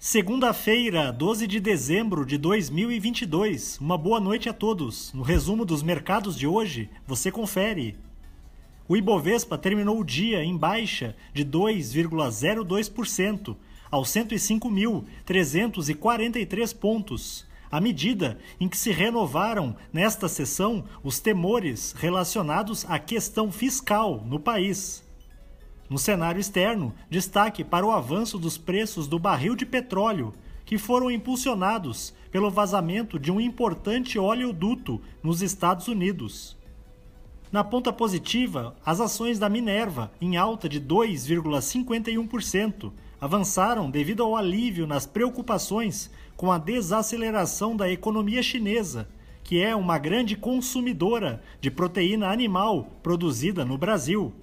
Segunda-feira, 12 de dezembro de 2022. Uma boa noite a todos. No resumo dos mercados de hoje, você confere. O Ibovespa terminou o dia em baixa de 2,02% aos 105.343 pontos, à medida em que se renovaram nesta sessão os temores relacionados à questão fiscal no país. No cenário externo, destaque para o avanço dos preços do barril de petróleo, que foram impulsionados pelo vazamento de um importante oleoduto nos Estados Unidos. Na ponta positiva, as ações da Minerva, em alta de 2,51%, avançaram devido ao alívio nas preocupações com a desaceleração da economia chinesa, que é uma grande consumidora de proteína animal produzida no Brasil.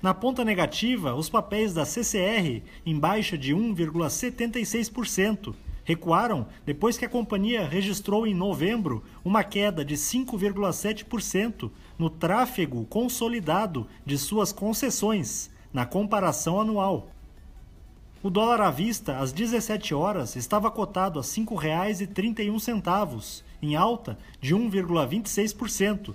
Na ponta negativa, os papéis da CCR, em baixa de 1,76%, recuaram depois que a companhia registrou em novembro uma queda de 5,7% no tráfego consolidado de suas concessões, na comparação anual. O dólar à vista, às 17 horas, estava cotado a R$ 5,31, em alta de 1,26%.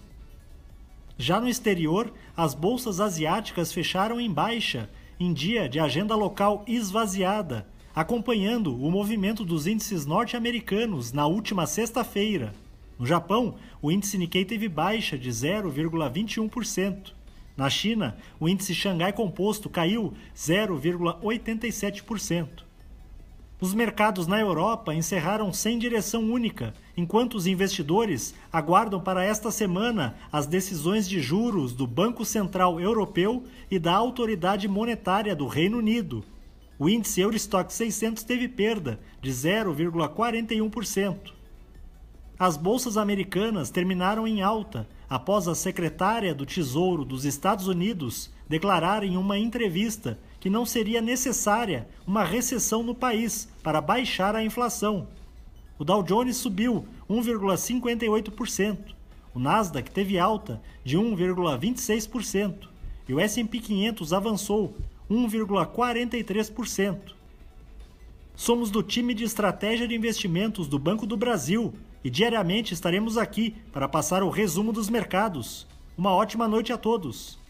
Já no exterior, as bolsas asiáticas fecharam em baixa, em dia de agenda local esvaziada, acompanhando o movimento dos índices norte-americanos na última sexta-feira. No Japão, o índice Nikkei teve baixa de 0,21%. Na China, o índice Xangai Composto caiu 0,87%. Os mercados na Europa encerraram sem direção única, enquanto os investidores aguardam para esta semana as decisões de juros do Banco Central Europeu e da Autoridade Monetária do Reino Unido. O índice Eurostock 600 teve perda de 0,41%. As bolsas americanas terminaram em alta após a secretária do Tesouro dos Estados Unidos declarar em uma entrevista que não seria necessária uma recessão no país para baixar a inflação. O Dow Jones subiu 1,58%, o Nasdaq teve alta de 1,26% e o S&P 500 avançou 1,43%. Somos do time de estratégia de investimentos do Banco do Brasil e diariamente estaremos aqui para passar o resumo dos mercados. Uma ótima noite a todos.